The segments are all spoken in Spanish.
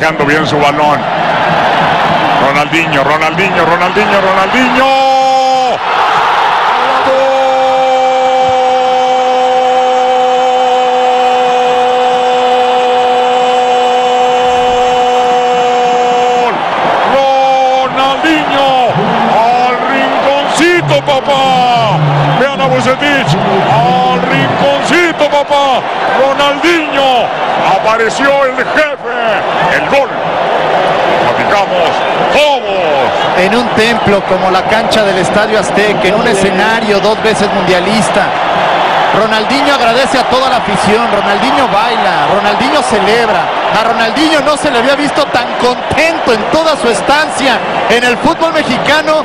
manejando bien su balón. Ronaldinho, Ronaldinho, Ronaldinho, Ronaldinho. Ronaldinho al rinconcito, papá. Vean a Bucetich al rinconcito, papá. Ronaldinho apareció el jefe, gol. Platicamos todos. En un templo como la cancha del Estadio Azteca, en un escenario dos veces mundialista. Ronaldinho agradece a toda la afición, Ronaldinho baila, Ronaldinho celebra. A Ronaldinho no se le había visto tan contento en toda su estancia en el fútbol mexicano.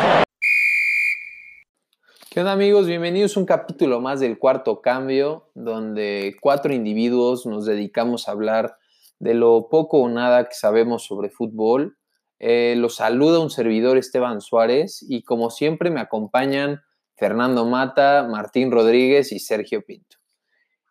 ¿Qué onda amigos? Bienvenidos a un capítulo más del cuarto cambio, donde cuatro individuos nos dedicamos a hablar de lo poco o nada que sabemos sobre fútbol. Eh, los saluda un servidor Esteban Suárez y como siempre me acompañan Fernando Mata, Martín Rodríguez y Sergio Pinto.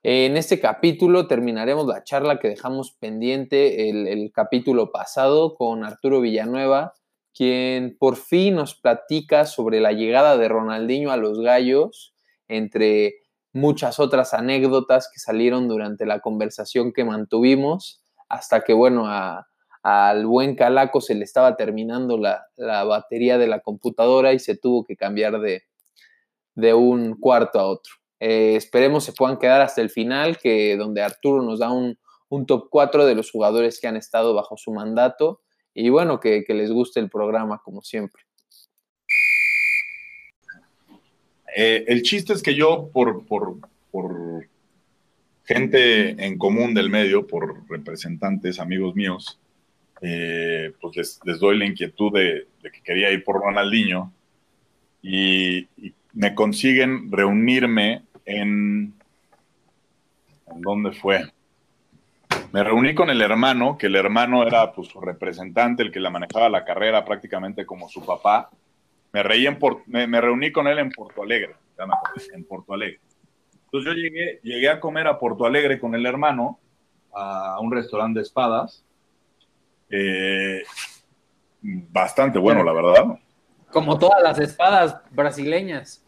En este capítulo terminaremos la charla que dejamos pendiente el capítulo pasado con Arturo Villanueva, quien por fin nos platica sobre la llegada de Ronaldinho a los Gallos, entre muchas otras anécdotas que salieron durante la conversación que mantuvimos, hasta que, bueno, a, al buen Calaco se le estaba terminando la, la, batería de la computadora y se tuvo que cambiar de, de un cuarto a otro. Eh, esperemos se puedan quedar hasta el final, que donde Arturo nos da un, un top 4 de los jugadores que han estado bajo su mandato y bueno, que, les guste el programa como siempre. Eh, el chiste es que yo, por, por, por, gente en común del medio, por representantes, amigos míos, eh, pues les, doy la inquietud de, que quería ir por Ronaldinho y, y me consiguen reunirme en... ¿En dónde fue? Me reuní con el hermano, que el hermano era pues, su representante, el que la manejaba la carrera prácticamente como su papá. Me, reí en me, me, reuní con él en Porto Alegre, en Porto Alegre. Entonces yo llegué, llegué a comer a Porto Alegre con el hermano, a un restaurante de espadas. Eh, bastante bueno, la verdad. Como todas las espadas brasileñas.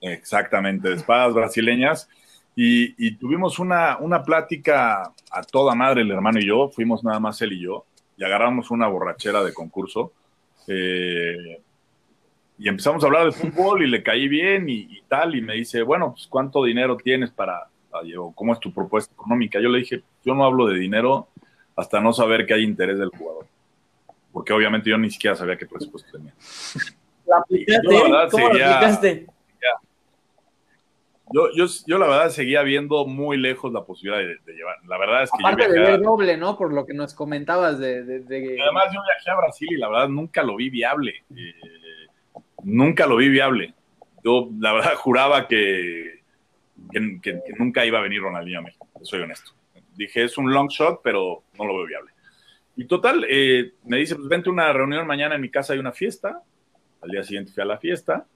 Exactamente, espadas brasileñas. Y, y, tuvimos una, una plática a toda madre, el hermano y yo, fuimos nada más él y yo, y agarramos una borrachera de concurso. Eh, y empezamos a hablar de fútbol y le caí bien y, y, tal, y me dice, bueno, pues ¿cuánto dinero tienes para, o cómo es tu propuesta económica? Yo le dije, yo no hablo de dinero hasta no saber que hay interés del jugador, porque obviamente yo ni siquiera sabía qué presupuesto tenía. ¿La aplicaste? Yo, la verdad, ¿Cómo seguía, aplicaste? Yo, yo, yo, la verdad seguía viendo muy lejos la posibilidad de, de llevar. La verdad es que Aparte yo viajé de ver doble, ¿no? Por lo que nos comentabas de, de, de, Además, yo viajé a Brasil y la verdad nunca lo vi viable. Eh, nunca lo vi viable. Yo la verdad juraba que, nunca iba a venir Ronaldinho a México, soy honesto. Dije, es un long shot, pero no lo veo viable. Y total, eh, me dice, pues vente a una reunión mañana en mi casa, hay una fiesta. Al día siguiente fui a la fiesta.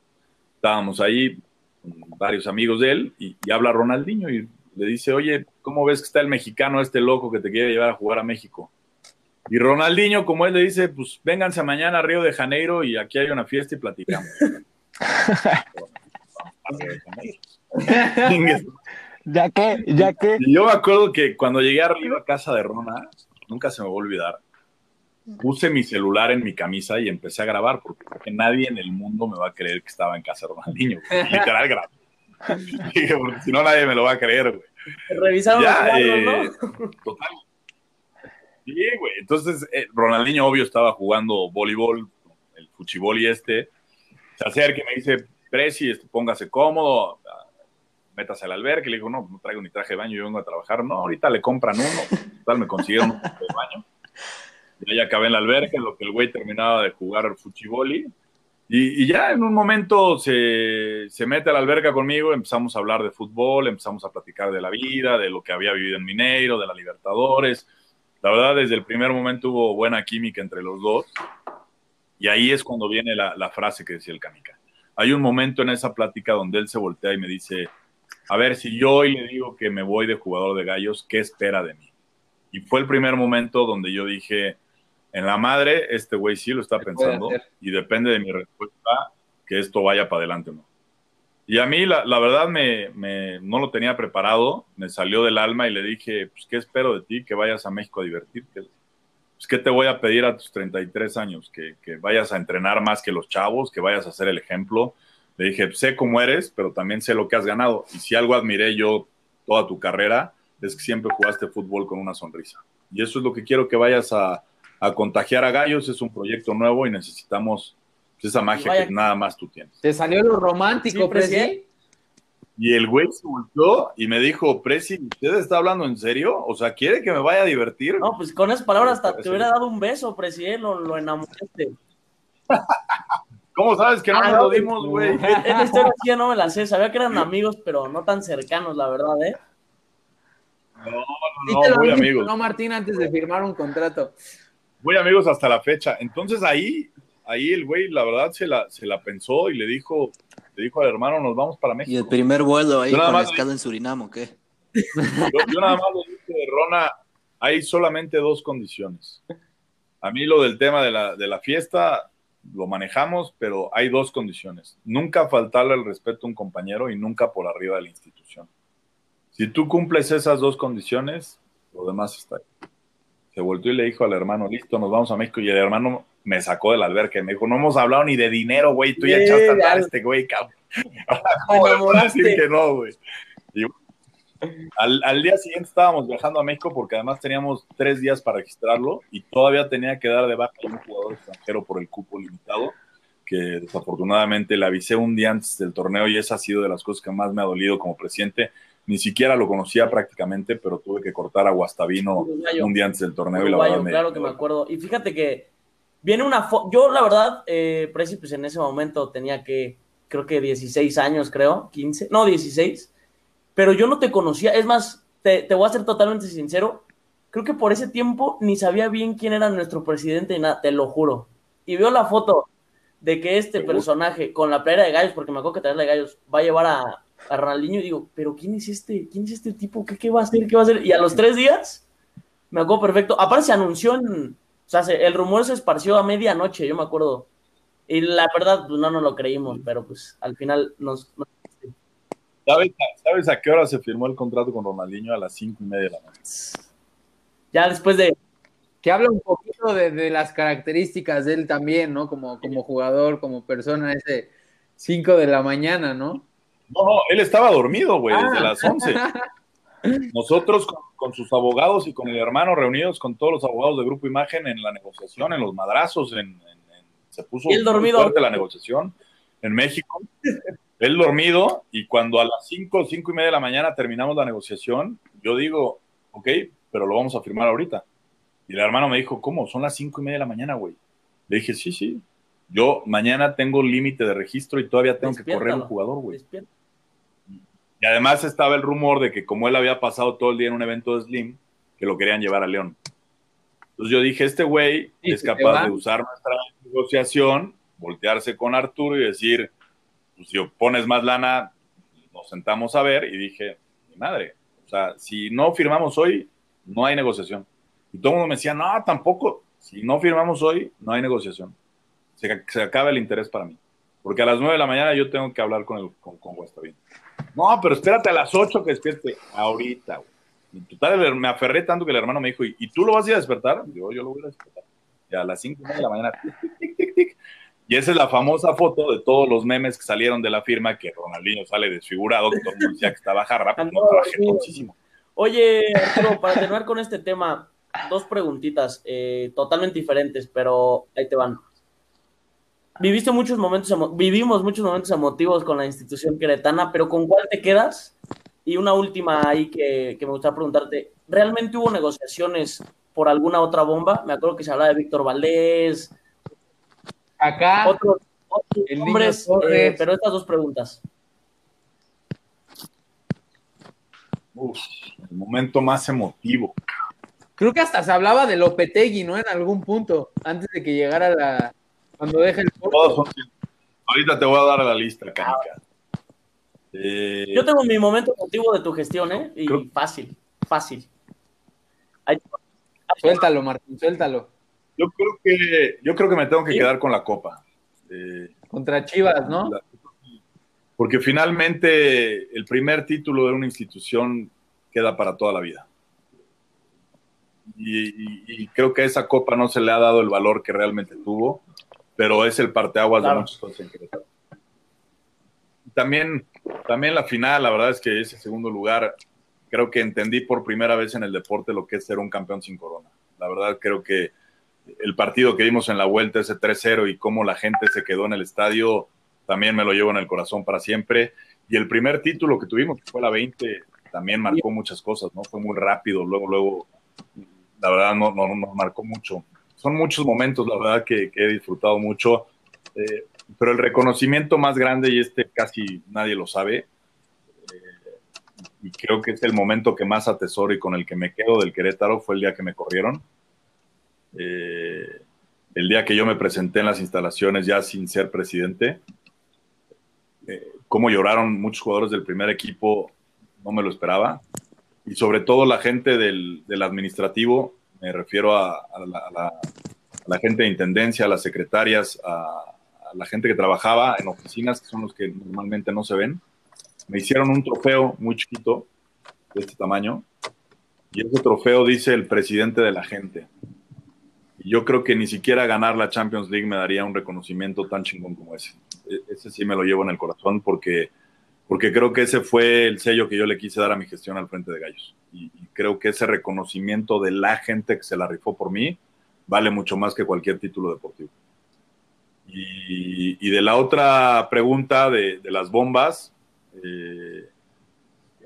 Estábamos ahí, varios amigos de él y, y, habla Ronaldinho y le dice, oye, ¿cómo ves que está el mexicano este loco que te quiere llevar a jugar a México? Y Ronaldinho, como él le dice, pues vénganse mañana a Río de Janeiro y aquí hay una fiesta y platicamos. ya que, ya que. Y yo me acuerdo que cuando llegué arriba a casa de Rona, nunca se me va a olvidar, puse mi celular en mi camisa y empecé a grabar porque nadie en el mundo me va a creer que estaba en casa de Ronaldinho. Literal grabé. Dije, porque si no nadie me lo va a creer, güey. Revisaron ya, los cuadros, eh, ¿no? Total. Sí, güey. Entonces, eh, Ronaldinho, obvio, estaba jugando voleibol, el fuchibol y este. Se acerca y me dice, Preci, este, póngase cómodo, métase al albergue. Le digo, no, no traigo ni traje de baño, yo vengo a trabajar. No, ahorita le compran uno. Total, me consiguieron un traje de baño. Y ahí acabé en la alberca, en lo que el güey terminaba de jugar al fuchiboli. Y, y, ya en un momento se, se, mete a la alberca conmigo, empezamos a hablar de fútbol, empezamos a platicar de la vida, de lo que había vivido en Mineiro, de la Libertadores. La verdad, desde el primer momento hubo buena química entre los dos. Y ahí es cuando viene la, la frase que decía el Canica. Hay un momento en esa plática donde él se voltea y me dice, a ver, si yo hoy le digo que me voy de jugador de gallos, ¿qué espera de mí? Y fue el primer momento donde yo dije, en la madre, este güey sí lo está pensando y depende de mi respuesta que esto vaya para adelante o no. Y a mí, la, verdad, me, no lo tenía preparado, me salió del alma y le dije, pues, ¿qué espero de ti? Que vayas a México a divertirte. Pues, ¿qué te voy a pedir a tus 33 años? Que, que vayas a entrenar más que los chavos, que vayas a ser el ejemplo. Le dije, sé cómo eres, pero también sé lo que has ganado. Y si algo admiré yo toda tu carrera, es que siempre jugaste fútbol con una sonrisa. Y eso es lo que quiero que vayas a, a contagiar a Gallos. Es un proyecto nuevo y necesitamos esa magia que nada más tú tienes. Te salió lo romántico, Presi. Y el güey se volvió y me dijo, Presi, ¿usted está hablando en serio? O sea, ¿quiere que me vaya a divertir? No, pues con esas palabras hasta te hubiera dado un beso, Presi, ¿eh? lo, lo enamoraste. ¿Cómo sabes que no ah, nos lo dimos, güey? Esta historia sí no me la sé, sabía que eran amigos, pero no tan cercanos, la verdad, ¿eh? No, no, no, muy amigos. No, Martín, antes de firmar un contrato. Muy amigos hasta la fecha. Entonces ahí ahí el güey, la verdad, se la, se la pensó y le dijo, le dijo al hermano, nos vamos para México. Y el primer vuelo ahí con la escala en Surinam, ¿qué? Yo, nada más le dije, Rona, hay solamente dos condiciones. A mí lo del tema de la, de la fiesta lo manejamos, pero hay dos condiciones. Nunca faltarle el respeto a un compañero y nunca por arriba de la institución. Si tú cumples esas dos condiciones, lo demás está ahí. Se volvió y le dijo al hermano, listo, nos vamos a México. Y el hermano me sacó del albergue. Me dijo, no hemos hablado ni de dinero, güey. Tú ya echaste a andar este güey, cabrón. ¿Cómo decir que no, güey? al, al, día siguiente estábamos viajando a México porque además teníamos tres días para registrarlo y todavía tenía que dar de baja a un jugador extranjero por el cupo limitado, que desafortunadamente le avisé un día antes del torneo y esa ha sido de las cosas que más me ha dolido como presidente. Ni siquiera lo conocía prácticamente, pero tuve que cortar a Guastavino un día antes del torneo y la verdad Claro que me acuerdo. Y fíjate que Viene una foto, yo la verdad, eh, Preci, pues en ese momento tenía que, creo que 16 años, creo, 15, no, 16, pero yo no te conocía, es más, te, te voy a ser totalmente sincero, creo que por ese tiempo ni sabía bien quién era nuestro presidente y nada, te lo juro. Y veo la foto de que este personaje con la playera de gallos, porque me acuerdo que traer de gallos, va a llevar a, a Ronaldinho y digo, pero ¿quién es este? ¿Quién es este tipo? ¿Qué, ¿Qué va a hacer? ¿Qué va a hacer? Y a los tres días, me acuerdo perfecto. Aparte se anunció en, o sea, el rumor se esparció a medianoche, yo me acuerdo. Y la verdad, pues no nos lo creímos, pero pues al final nos... ¿Sabes, a qué hora se firmó el contrato con Ronaldinho? A las cinco y media de la mañana. Ya después de... Que habla un poquito de, las características de él también, ¿no? Como, como jugador, como persona, ese 5 de la mañana, ¿no? No, no, él estaba dormido, güey, desde ah. las 11. Nosotros con, sus abogados y con el hermano reunidos con todos los abogados de Grupo Imagen en la negociación, en los madrazos, en, se puso dormido? fuerte la negociación en México. Él dormido y cuando a las 5, 5 y media de la mañana terminamos la negociación, yo digo, ok, pero lo vamos a firmar ahorita. Y el hermano me dijo, ¿cómo? Son las 5 y media de la mañana, güey. Le dije, sí, sí. Yo mañana tengo límite de registro y todavía tengo que correr un jugador, güey. Y además estaba el rumor de que como él había pasado todo el día en un evento de Slim, que lo querían llevar a León. Entonces yo dije, este güey es capaz de usar nuestra negociación, voltearse con Arturo y decir, pues si pones más lana, nos sentamos a ver. Y dije, mi madre, o sea, si no firmamos hoy, no hay negociación. Y todo el mundo me decía, no, tampoco, si no firmamos hoy, no hay negociación. Se, se acaba el interés para mí. Porque a las 9 de la mañana yo tengo que hablar con, el, con, con no, pero espérate a las 8 que despierte. Ahorita, güey. total, me aferré tanto que el hermano me dijo, ¿y, tú lo vas a ir a despertar? Yo, yo lo voy a despertar. Y a las 5 de la mañana, tic, tic, tic, Y esa es la famosa foto de todos los memes que salieron de la firma, que Ronaldinho sale desfigurado, que todo el mundo decía que estaba jarra, no trabajé muchísimo. Oye, Arturo, para terminar con este tema, dos preguntitas eh, totalmente diferentes, pero ahí te van viviste muchos momentos, vivimos muchos momentos emotivos con la institución queretana, pero ¿con cuál te quedas? Y una última ahí que, me gustaría preguntarte, ¿realmente hubo negociaciones por alguna otra bomba? Me acuerdo que se hablaba de Víctor Valdés. Acá. Otros, hombres, eh, pero estas dos preguntas. Uf, el momento más emotivo. Creo que hasta se hablaba de Lopetegui, ¿no? En algún punto, antes de que llegara la, cuando deje el Ahorita te voy a dar la lista, Canica. Eh, Yo tengo mi momento contigo de tu gestión, ¿eh? Y fácil, fácil. Suéltalo, Martín, suéltalo. Yo creo que, yo creo que me tengo que quedar con la copa. Eh, Contra Chivas, ¿no? porque finalmente el primer título de una institución queda para toda la vida. Y, creo que a esa copa no se le ha dado el valor que realmente tuvo, pero es el parteaguas de muchas cosas en Querétaro. También, también la final, la verdad es que ese segundo lugar, creo que entendí por primera vez en el deporte lo que es ser un campeón sin corona. La verdad creo que el partido que vimos en la vuelta, ese 3-0 y cómo la gente se quedó en el estadio, también me lo llevo en el corazón para siempre. Y el primer título que tuvimos, que fue la 20, también marcó muchas cosas, ¿no? Fue muy rápido, luego, luego, la verdad, no, no, nos marcó mucho. Son muchos momentos, la verdad, que, he disfrutado mucho. Eh, pero el reconocimiento más grande, y este casi nadie lo sabe, eh, y creo que es el momento que más atesoro y con el que me quedo del Querétaro, fue el día que me corrieron eh, el día que yo me presenté en las instalaciones ya sin ser presidente, eh, cómo lloraron muchos jugadores del primer equipo, no me lo esperaba. Y sobre todo la gente del, administrativo, me refiero a, la, gente de intendencia, a las secretarias, a, la gente que trabajaba en oficinas, que son los que normalmente no se ven. Me hicieron un trofeo muy chiquito, de este tamaño, y ese trofeo dice el presidente de la gente yo creo que ni siquiera ganar la Champions League me daría un reconocimiento tan chingón como ese. E, ese sí me lo llevo en el corazón porque, porque creo que ese fue el sello que yo le quise dar a mi gestión al frente de Gallos. Y, creo que ese reconocimiento de la gente que se la rifó por mí vale mucho más que cualquier título deportivo. Y, de la otra pregunta de, las bombas, eh,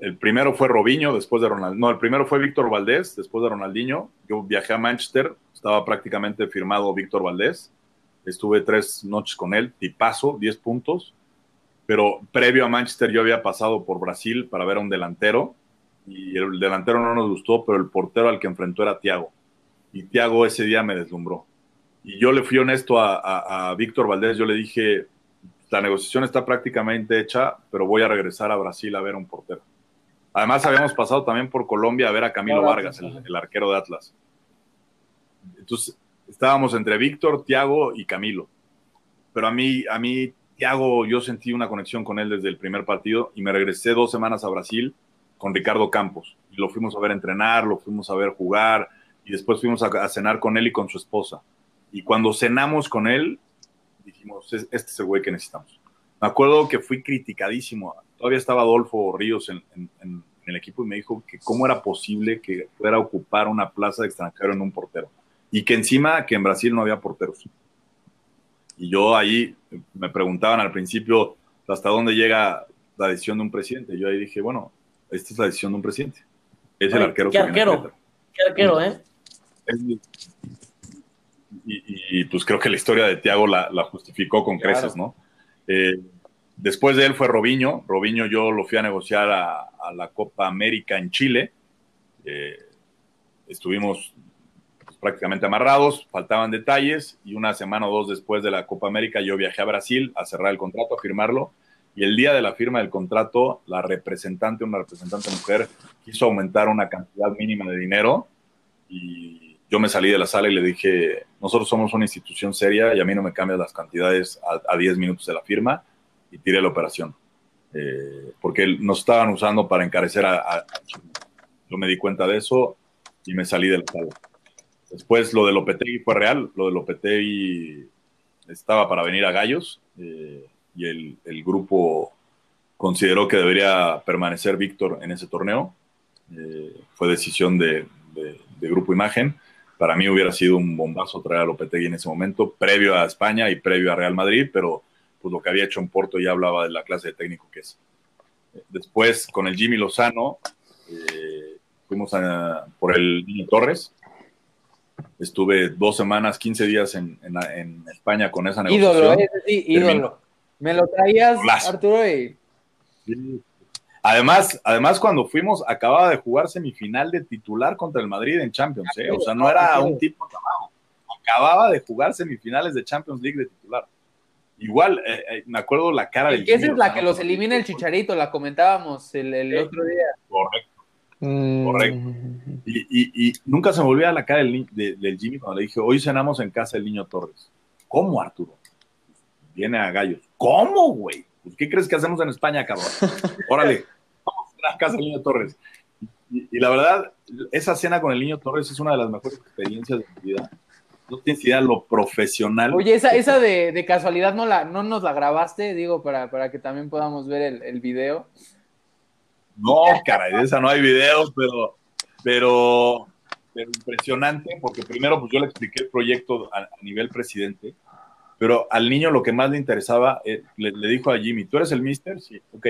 el primero fue Robinho, después de Ronaldinho. No, el primero fue Víctor Valdés, después de Ronaldinho. Yo viajé a Manchester, estaba prácticamente firmado Víctor Valdés. Estuve tres noches con él, tipazo, 10 puntos. Pero previo a Manchester yo había pasado por Brasil para ver a un delantero y el delantero no nos gustó, pero el portero al que enfrentó era Tiago. Y Tiago ese día me deslumbró. Y yo le fui honesto a, a Víctor Valdés, yo le dije, la negociación está prácticamente hecha, pero voy a regresar a Brasil a ver a un portero. Además, habíamos pasado también por Colombia a ver a Camilo Vargas, el, arquero de Atlas. Entonces, estábamos entre Víctor, Tiago y Camilo. Pero a mí, a mí, Tiago, yo sentí una conexión con él desde el primer partido y me regresé dos semanas a Brasil con Ricardo Campos. Y lo fuimos a ver entrenar, lo fuimos a ver jugar y después fuimos a, cenar con él y con su esposa. Y cuando cenamos con él, dijimos, este es el güey que necesitamos. Me acuerdo que fui criticadísimo todavía estaba Adolfo Ríos en, el equipo y me dijo que cómo era posible que fuera a ocupar una plaza de extranjero en un portero. Y que encima que en Brasil no había porteros. Y yo ahí me preguntaban al principio hasta dónde llega la decisión de un presidente. Yo ahí dije, bueno, esta es la decisión de un presidente. Es el arquero. ¿Qué arquero? ¿Qué arquero, eh? y, pues creo que la historia de Tiago la, justificó con creces, ¿no? Eh, Después de él fue Robinho. Robinho yo lo fui a negociar a, la Copa América en Chile. Eh, estuvimos prácticamente amarrados, faltaban detalles y una semana o dos después de la Copa América yo viajé a Brasil a cerrar el contrato, a firmarlo. Y el día de la firma del contrato, la representante, una representante mujer, quiso aumentar una cantidad mínima de dinero y yo me salí de la sala y le dije, nosotros somos una institución seria y a mí no me cambias las cantidades a 10 minutos de la firma y tiré la operación. Eh, porque nos estaban usando para encarecer a, Yo me di cuenta de eso y me salí del sala. Después lo de Lopetegui fue real, lo de Lopetegui estaba para venir a Gallos eh, y el, grupo consideró que debería permanecer Víctor en ese torneo. Eh, fue decisión de, Grupo Imagen. Para mí hubiera sido un bombazo traer a Lopetegui en ese momento, previo a España y previo a Real Madrid, pero pues lo que había hecho en Porto ya hablaba de la clase de técnico que es. Después, con el Jimmy Lozano, eh, fuimos por el Niño Torres. Estuve dos semanas, 15 días en, España con esa negociación. Ídolo, sí, ídolo. Me lo traías, Arturo. Además, además, cuando fuimos, acababa de jugar semifinal de titular contra el Madrid en Champions. ¿eh? O sea, no era un tipo acabado. Acababa de jugar semifinales de Champions League de titular. Igual, eh, eh, me acuerdo la cara del. Esa es la que los elimina el chicharito, la comentábamos el, otro día. Correcto. Mm. Correcto. Y, y, nunca se me olvida la cara del, del, Jimmy cuando le dije, hoy cenamos en casa del niño Torres. ¿Cómo, Arturo? Viene a gallos. ¿Cómo, güey? Pues, ¿Qué crees que hacemos en España, cabrón? Órale, vamos a casa del niño Torres. Y, la verdad, esa cena con el niño Torres es una de las mejores experiencias de mi vida. No tienes idea lo profesional. Oye, esa, esa de, de, casualidad no, la, no nos la grabaste, digo, para, para que también podamos ver el, el video. No, caray, de esa no hay videos, pero, pero, impresionante, porque primero pues yo le expliqué el proyecto a, nivel presidente, pero al niño lo que más le interesaba, eh, le, dijo a Jimmy, ¿tú eres el mister? Sí, ok.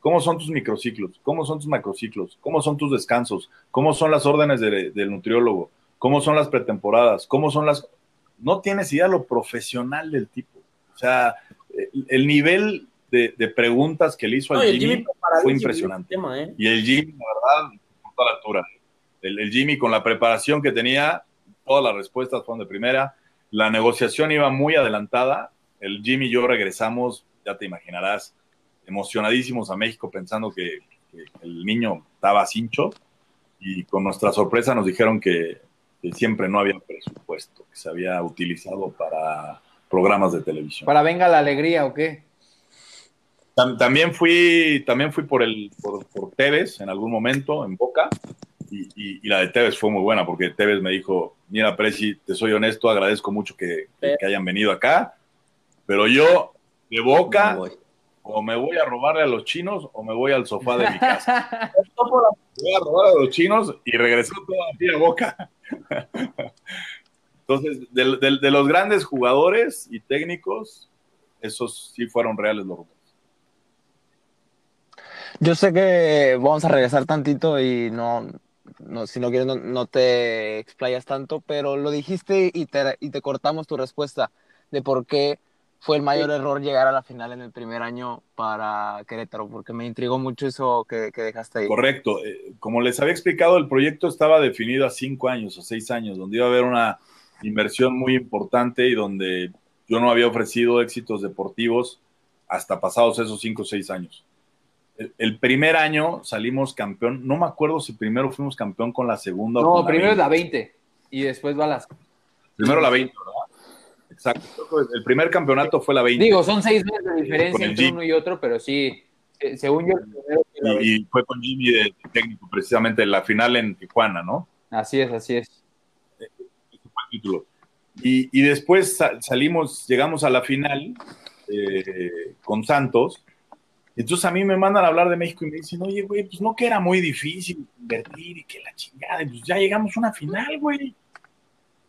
¿Cómo son tus microciclos? ¿Cómo son tus macrociclos? ¿Cómo son tus descansos? ¿Cómo son las órdenes del nutriólogo? ¿Cómo son las pretemporadas? ¿Cómo son las...? No tienes idea lo profesional del tipo. O sea, el nivel de, preguntas que le hizo al Jimmy, fue impresionante. ¿eh? Y el Jimmy, la verdad, a la altura. El, Jimmy con la preparación que tenía, todas las respuestas fueron de primera. La negociación iba muy adelantada. El Jimmy y yo regresamos, ya te imaginarás, emocionadísimos a México pensando que, el niño estaba cincho y con nuestra sorpresa nos dijeron que, que, siempre no había presupuesto, que se había utilizado para programas de televisión. ¿Para Venga la Alegría o qué? También fui, también fui por el por, Tevez en algún momento en Boca y, la de Tevez fue muy buena porque Tevez me dijo, mira Presi, te soy honesto, agradezco mucho que, hayan venido acá, pero yo de Boca o me voy a robarle a los chinos o me voy al sofá de mi casa. voy a robar a los chinos y regresó toda a Boca. Entonces, de, de los grandes jugadores y técnicos, esos sí fueron reales los yo sé que vamos a regresar tantito y no, no si no quieres, no, te explayas tanto, pero lo dijiste y te, y te cortamos tu respuesta de por qué fue el mayor error llegar a la final en el primer año para Querétaro, porque me intrigó mucho eso que, que dejaste ahí. Correcto. Eh, como les había explicado, el proyecto estaba definido a cinco años o seis años, donde iba a haber una inversión muy importante y donde yo no había ofrecido éxitos deportivos hasta pasados esos cinco o seis años el, primer año salimos campeón. No me acuerdo si primero fuimos campeón con la segunda. No, o primero la 20 y después va las. Primero la 20, ¿verdad? Exacto. El primer campeonato fue la 20. Digo, son seis meses de diferencia entre uno y otro, pero sí, eh, según yo. y, fue con Jimmy de, técnico, precisamente, la final en Tijuana, ¿no? Así es, así es. Ese fue el título. Y, después salimos, llegamos a la final eh, con Santos entonces a mí me mandan a hablar de México y me dicen, oye, güey, pues no que era muy difícil invertir y que la chingada, y pues ya llegamos a una final, güey.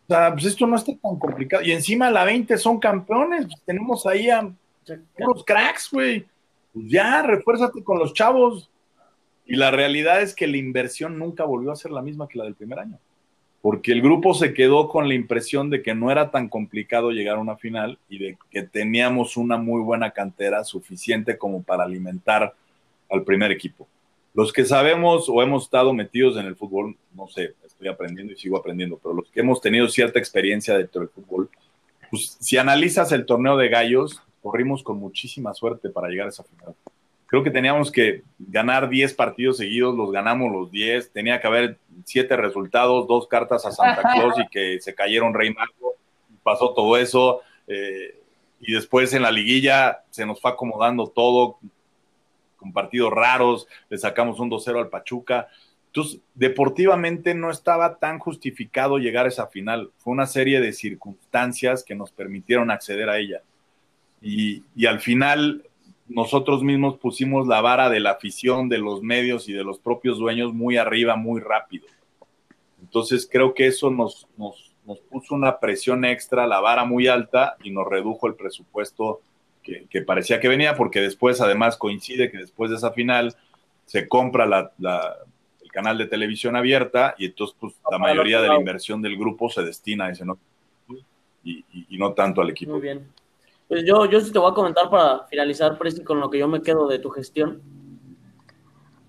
O sea, pues esto no está tan complicado. Y encima la 20 son campeones, pues tenemos ahí a puros cracks, güey. Pues ya, refuérzate con los chavos. Y la realidad es que la inversión nunca volvió a ser la misma que la del primer año porque el grupo se quedó con la impresión de que no era tan complicado llegar a una final y de que teníamos una muy buena cantera suficiente como para alimentar al primer equipo. Los que sabemos o hemos estado metidos en el fútbol, no sé, estoy aprendiendo y sigo aprendiendo, pero los que hemos tenido cierta experiencia dentro del fútbol, pues si analizas el torneo de gallos, corrimos con muchísima suerte para llegar a esa final creo que teníamos que ganar 10 partidos seguidos, los ganamos los 10, tenía que haber 7 resultados, dos cartas a Santa Claus y que se cayeron Rey Mago, pasó todo eso, eh, y después en la liguilla se nos fue acomodando todo, con partidos raros, le sacamos un 2-0 al Pachuca. Entonces, deportivamente no estaba tan justificado llegar a esa final. Fue una serie de circunstancias que nos permitieron acceder a ella. Y, y al final nosotros mismos pusimos la vara de la afición, de los medios y de los propios dueños muy arriba, muy rápido. Entonces creo que eso nos, nos, puso una presión extra, la vara muy alta y nos redujo el presupuesto que, parecía que venía, porque después además coincide que después de esa final se compra la, el canal de televisión abierta y entonces pues, la mayoría de la inversión del grupo se destina a ese no y, y no tanto al equipo. Muy bien. Pues yo, yo sí te voy a comentar para finalizar, Presi, con lo que yo me quedo de tu gestión.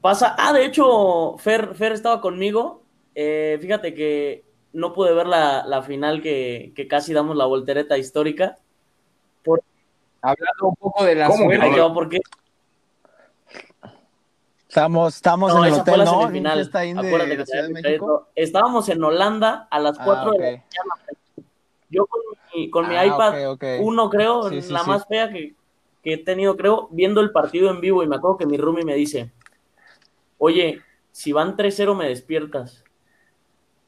Pasa, ah, de hecho, Fer, Fer estaba conmigo. Eh, fíjate que no pude ver la, final que, casi damos la voltereta histórica. Hablando un poco de la suerte. porque Estamos, estamos No, en el hotel, la ¿no? semifinal. Está de Acuérdate que la Ciudad de México. Estábamos en Holanda a las Ah, 4 de la mañana. Yo con mi, con mi Ah, iPad ok, ok. uno, creo, Sí, sí, la sí. más fea que, que he tenido, creo, viendo el partido en vivo. Y me acuerdo que mi roomie me dice, oye, si van 3-0 me despiertas.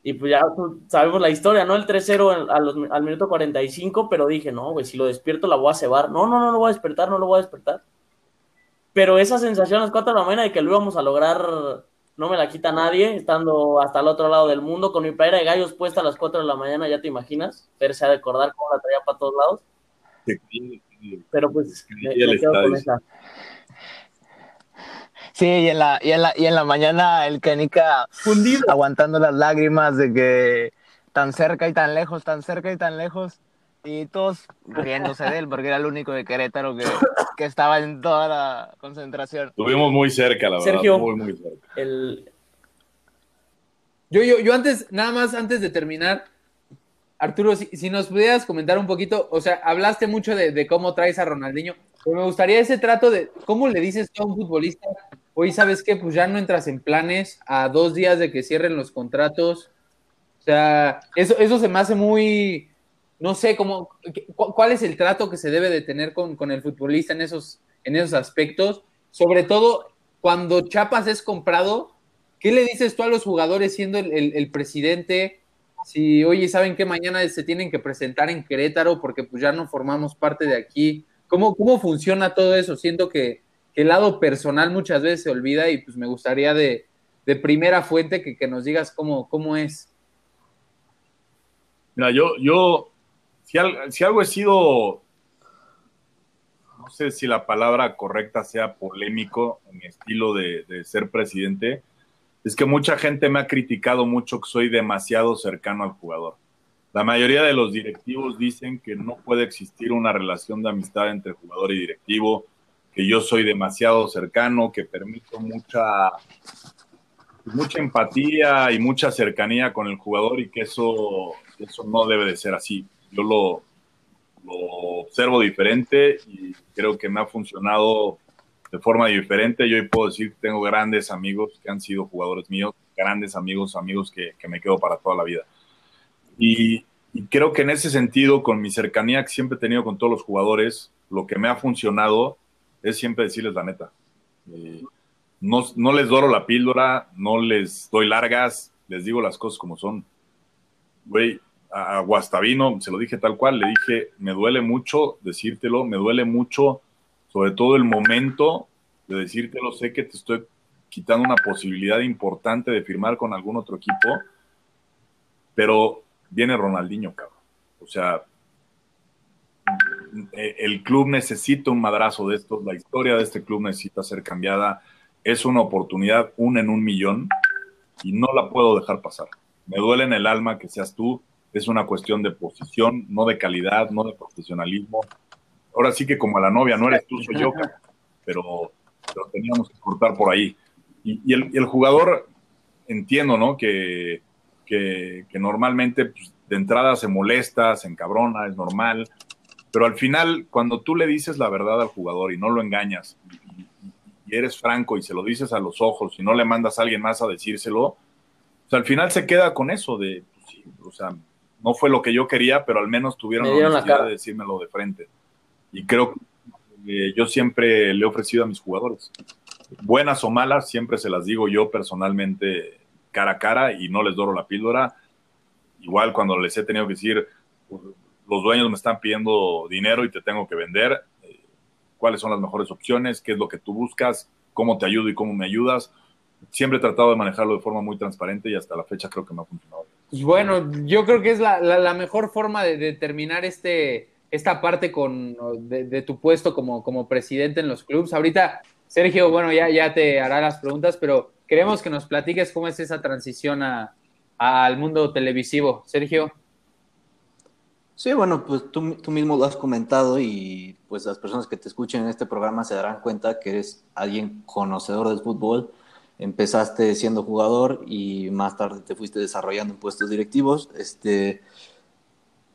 Y pues ya sabemos la historia, ¿no? El 3-0 al, a los- al minuto 45, pero dije, no, güey, si lo despierto la voy a cebar. No, no, no lo voy a despertar, no lo voy a despertar. Pero esa sensación a las 4 de la mañana de que lo íbamos a lograr, no me la quita nadie, estando hasta el otro lado del mundo, con mi playera de gallos puesta a las 4 de la mañana, ya te imaginas. Fer se ha de acordar cómo la traía para todos lados. Pero pues me, quedo con esa. Sí, y en la, y en la, y en la mañana el Canica Fundido. aguantando las lágrimas de que tan cerca y tan lejos, tan cerca y tan lejos. Y todos riéndose de él, porque era el único de Querétaro que, que estaba en toda la concentración. Estuvimos muy cerca, la verdad. Sergio. Muy, muy cerca. El, Yo, yo, yo antes, nada más antes de terminar, Arturo, si, si nos pudieras comentar un poquito, o sea, hablaste mucho de, de cómo traes a Ronaldinho, pero me gustaría ese trato de cómo le dices tú a un futbolista, hoy sabes que pues ya no entras en planes a dos días de que cierren los contratos, o sea, eso, eso se me hace muy, no sé, cómo, cu- cuál es el trato que se debe de tener con, con el futbolista en esos, en esos aspectos, sobre todo cuando Chapas es comprado, ¿Qué le dices tú a los jugadores siendo el, el- el presidente? Si, oye, ¿saben que mañana se tienen que presentar en Querétaro porque pues ya no formamos parte de aquí? ¿Cómo, cómo funciona todo eso? Siento que, que el lado personal muchas veces se olvida y pues me gustaría de, de primera fuente que, que nos digas cómo, cómo es. Mira, yo, yo si, al- si algo he sido, no sé si la palabra correcta sea polémico en mi estilo de, de ser presidente, es que mucha gente me ha criticado mucho que soy demasiado cercano al jugador. La mayoría de los directivos dicen que no puede existir una relación de amistad entre jugador y directivo, que yo soy demasiado cercano, que permito mucha, mucha empatía y mucha cercanía con el jugador y que eso, eso no debe de ser así. Yo lo, lo observo diferente y creo que me ha funcionado de forma diferente. Yo hoy puedo decir que tengo grandes amigos que han sido jugadores míos, grandes amigos, amigos que, que me quedo para toda la vida. Y, y creo que en ese sentido, con mi cercanía que siempre he tenido con todos los jugadores, lo que me ha funcionado es siempre decirles la neta. Eh, no, no les doro la píldora, no les doy largas, les digo las cosas como son. Güey, a, Guastavino, se lo dije tal cual, le dije, me duele mucho decírtelo, me duele mucho, sobre todo el momento de decírtelo, sé que te estoy quitando una posibilidad importante de firmar con algún otro equipo, pero viene Ronaldinho, cabrón. O sea, eh, el club necesita un madrazo de estos, la historia de este club necesita ser cambiada, es una oportunidad, una en un millón, y no la puedo dejar pasar. Me duele en el alma que seas tú, es una cuestión de posición, no de calidad, no de profesionalismo. Ahora sí que como a la novia, no eres tú, soy yo, pero, pero teníamos que cortar por ahí. Y, y el, y el jugador, entiendo, ¿no? Que, que, que normalmente pues, de entrada se molesta, se encabrona, es normal, pero al final, cuando tú le dices la verdad al jugador y no lo engañas, y, y- y eres franco y se lo dices a los ojos y no le mandas a alguien más a decírselo, pues al final se queda con eso de, pues, sí, o sea, no fue lo que yo quería, pero al menos tuvieron Me la honestidad de decírmelo de frente. Y creo que eh, yo siempre le he ofrecido a mis jugadores, buenas o malas, siempre se las digo yo personalmente cara a cara y no les doro la píldora. Igual cuando les he tenido que decir, los dueños me están pidiendo dinero y te tengo que vender, eh, cuáles son las mejores opciones, qué es lo que tú buscas, cómo te ayudo y cómo me ayudas. Siempre he tratado de manejarlo de forma muy transparente y hasta la fecha creo que me ha funcionado. Pues bueno, yo creo que es la, la- la mejor forma de, de terminar este, esta parte con, de, de tu puesto como, como presidente en los clubes. Ahorita, Sergio, bueno, ya, ya te hará las preguntas, pero queremos que nos platiques cómo es esa transición a- al mundo televisivo. Sergio. Sí, bueno, pues tú, tú mismo lo has comentado y pues las personas que te escuchen en este programa se darán cuenta que eres alguien conocedor del fútbol. Empezaste siendo jugador y más tarde te fuiste desarrollando en puestos directivos. Este,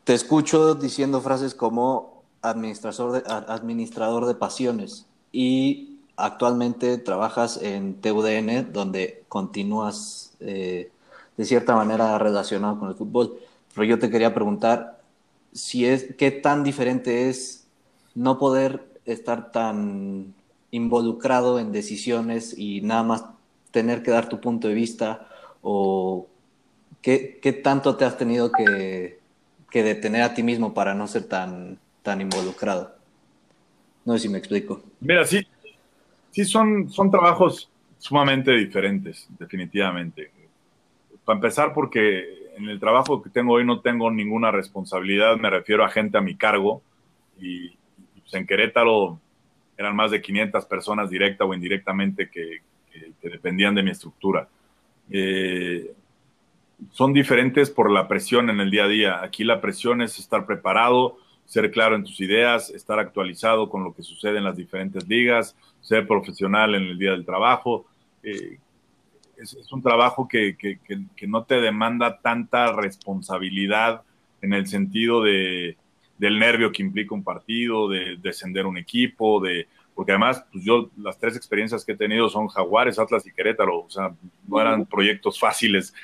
te escucho diciendo frases como administrador de, administrador de pasiones y actualmente trabajas en TUDN, donde continúas eh, de cierta manera relacionado con el fútbol. Pero yo te quería preguntar si es qué tan diferente es no poder estar tan involucrado en decisiones y nada más tener que dar tu punto de vista o qué, qué tanto te has tenido que, que, detener a ti mismo para no ser tan, tan involucrado. No sé si me explico. Mira, sí, sí son, son trabajos sumamente diferentes, definitivamente. Para empezar, porque en el trabajo que tengo hoy no tengo ninguna responsabilidad, me refiero a gente a mi cargo y, pues, en Querétaro eran más de 500 personas directa o indirectamente que, dependían de mi estructura. Eh, son diferentes por la presión en el día a día. Aquí la presión es estar preparado, ser claro en tus ideas, estar actualizado con lo que sucede en las diferentes ligas, ser profesional en el día del trabajo. Eh, es, un trabajo que, no te demanda tanta responsabilidad en el sentido de, del nervio que implica un partido, de descender un equipo, de porque además, pues yo las tres experiencias que he tenido son Jaguares, Atlas y Querétaro, o sea, no eran proyectos fáciles,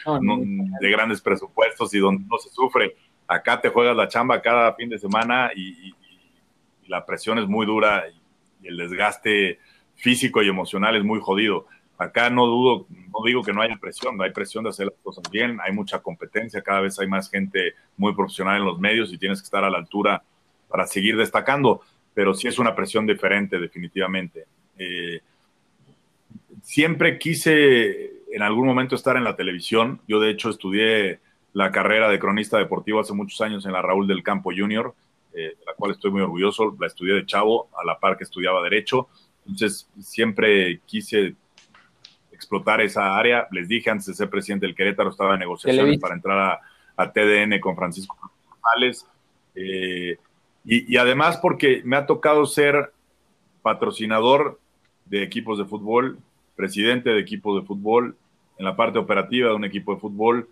de grandes presupuestos y donde no se sufre. Acá te juegas la chamba cada fin de semana y, la presión es muy dura y el desgaste físico y emocional es muy jodido. Acá no dudo, no digo que no haya presión, no hay presión de hacer las cosas bien, hay mucha competencia, cada vez hay más gente muy profesional en los medios y tienes que estar a la altura para seguir destacando, pero sí es una presión diferente definitivamente. Eh, siempre quise en algún momento estar en la televisión, yo de hecho estudié la carrera de cronista deportivo hace muchos años en la Raúl del Campo Junior, eh, de la cual estoy muy orgulloso, la estudié de chavo, a la par que estudiaba Derecho, entonces siempre quise explotar esa área. Les dije antes de ser presidente del Querétaro, estaba en negociaciones para entrar a, TDN con Francisco González. Eh, y, además porque me ha tocado ser patrocinador de equipos de fútbol, presidente de equipos de fútbol, en la parte operativa de un equipo de fútbol,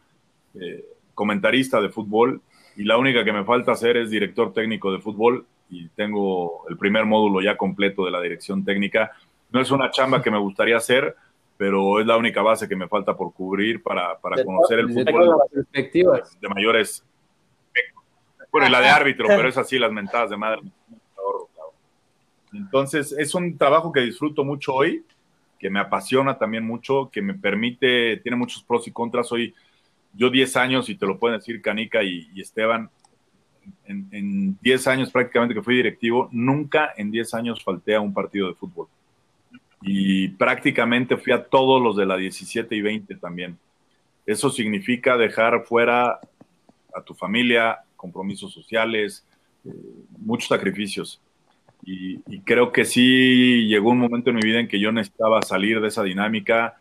eh, comentarista de fútbol, y la única que me falta hacer es director técnico de fútbol, y tengo el primer módulo ya completo de la dirección técnica. No es una chamba que me gustaría hacer, pero es la única base que me falta por cubrir para, para conocer el fútbol de mayores. Bueno, y la de árbitro, pero es así, las mentadas de madre. Entonces, es un trabajo que disfruto mucho hoy, que me apasiona también mucho, que me permite, tiene muchos pros y contras. Hoy, yo 10 años, y te lo pueden decir Canica y, y Esteban, en 10 años prácticamente que fui directivo, nunca en 10 años falté a un partido de fútbol y prácticamente fui a todos los de la 17 y 20 también. Eso significa dejar fuera a tu familia, compromisos sociales, eh, muchos sacrificios. Y, creo que sí llegó un momento en mi vida en que yo necesitaba salir de esa dinámica,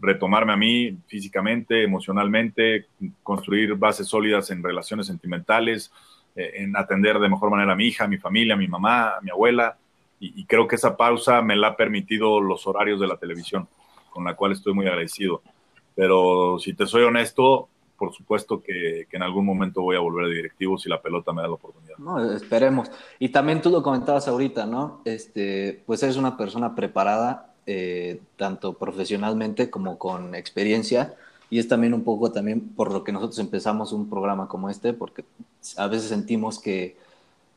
retomarme a mí físicamente, emocionalmente, construir bases sólidas en relaciones sentimentales, eh, en atender de mejor manera a mi hija, a mi familia, a mi mamá, a mi abuela y, creo que esa pausa me la ha permitido los horarios de la televisión, con la cual estoy muy agradecido. Pero si te soy honesto, por supuesto que, en algún momento voy a volver a directivo si la pelota me da la oportunidad. No, esperemos. Y también tú lo comentabas ahorita, ¿no? Este, pues eres una persona preparada, eh, tanto profesionalmente como con experiencia. Y es también un poco también por lo que nosotros empezamos un programa como este, porque a veces sentimos que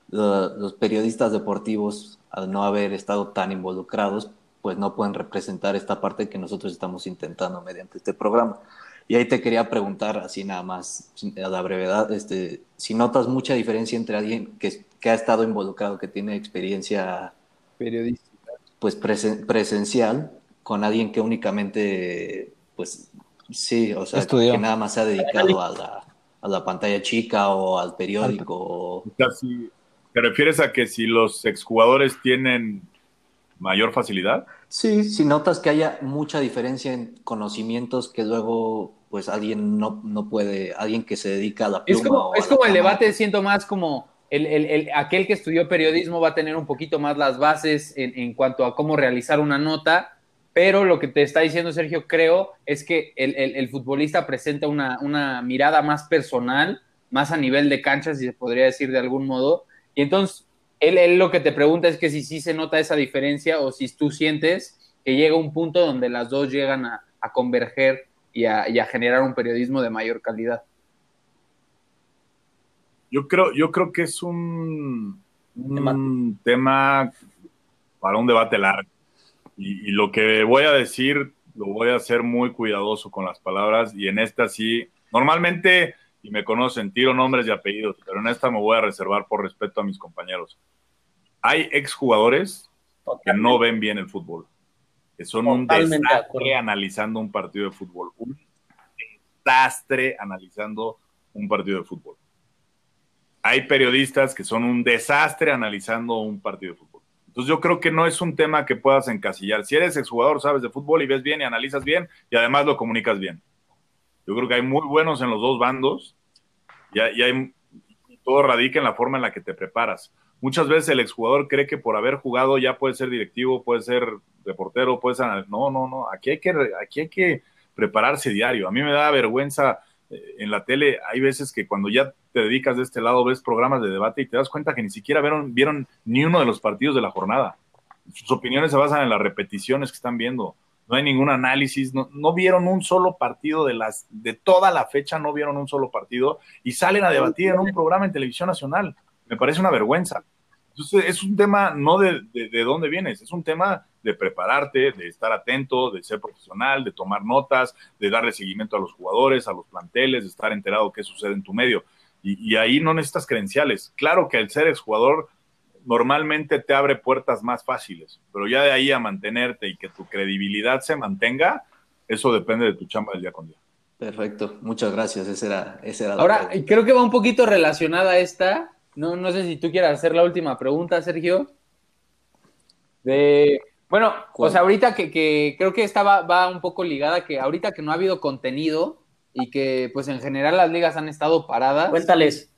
los periodistas deportivos al no haber estado tan involucrados, pues no pueden representar esta parte que nosotros estamos intentando mediante este programa. Y ahí te quería preguntar, así nada más, a la brevedad, este, si notas mucha diferencia entre alguien que, que ha estado involucrado, que tiene experiencia periodística, pues presencial, con alguien que únicamente, pues sí, o sea, que nada más se ha dedicado a la, a la pantalla chica o al periódico. Casi ¿Te refieres a que si los exjugadores tienen mayor facilidad? Sí, si notas que haya mucha diferencia en conocimientos que luego pues alguien no, no puede, alguien que se dedica a la pluma. Es como, es como el debate, siento más como el, el, el, aquel que estudió periodismo va a tener un poquito más las bases en, en, cuanto a cómo realizar una nota, pero lo que te está diciendo Sergio, creo, es que el, futbolista presenta una, una mirada más personal, más a nivel de cancha, si se podría decir de algún modo, y entonces, él, lo que te pregunta es que si sí se nota esa diferencia o si tú sientes que llega un punto donde las dos llegan a, converger y a, generar un periodismo de mayor calidad. Yo creo, yo creo que es un, tema para un debate largo. Y, y, lo que voy a decir, lo voy a hacer muy cuidadoso con las palabras. Y en esta sí, normalmente y me conocen, tiro nombres y apellidos, pero en esta me voy a reservar por respeto a mis compañeros. Hay exjugadores que no ven bien el fútbol, que son un desastre analizando un partido de fútbol, un desastre analizando un partido de fútbol. Hay periodistas que son un desastre analizando un partido de fútbol. Entonces yo creo que no es un tema que puedas encasillar. Si eres exjugador, sabes de fútbol y ves bien y analizas bien y además lo comunicas bien yo creo que hay muy buenos en los dos bandos y, hay, todo radica en la forma en la que te preparas. Muchas veces el exjugador cree que por haber jugado ya puede ser directivo, puede ser reportero, puede ser... No, no, no, aquí hay que, aquí hay que prepararse diario. A mí me da vergüenza eh, en la tele, hay veces que cuando ya te dedicas de este lado ves programas de debate y te das cuenta que ni siquiera vieron, vieron ni uno de los partidos de la jornada. Sus opiniones se basan en las repeticiones que están viendo no hay ningún análisis, no, vieron un solo partido de las de toda la fecha, no vieron un solo partido y salen a debatir en un programa en televisión nacional. Me parece una vergüenza. Entonces, es un tema no de, de, dónde vienes, es un tema de prepararte, de estar atento, de ser profesional, de tomar notas, de darle seguimiento a los jugadores, a los planteles, de estar enterado de qué sucede en tu medio. Y, y ahí no necesitas credenciales. Claro que el ser exjugador normalmente te abre puertas más fáciles, pero ya de ahí a mantenerte y que tu credibilidad se mantenga, eso depende de tu chamba del día con día. Perfecto, muchas gracias. Ese era, ese era Ahora, creo que va un poquito relacionada a esta. No, no sé si tú quieras hacer la última pregunta, Sergio. De, bueno, pues ahorita que, que, creo que esta va, un poco ligada, que ahorita que no ha habido contenido y que pues en general las ligas han estado paradas. Cuéntales.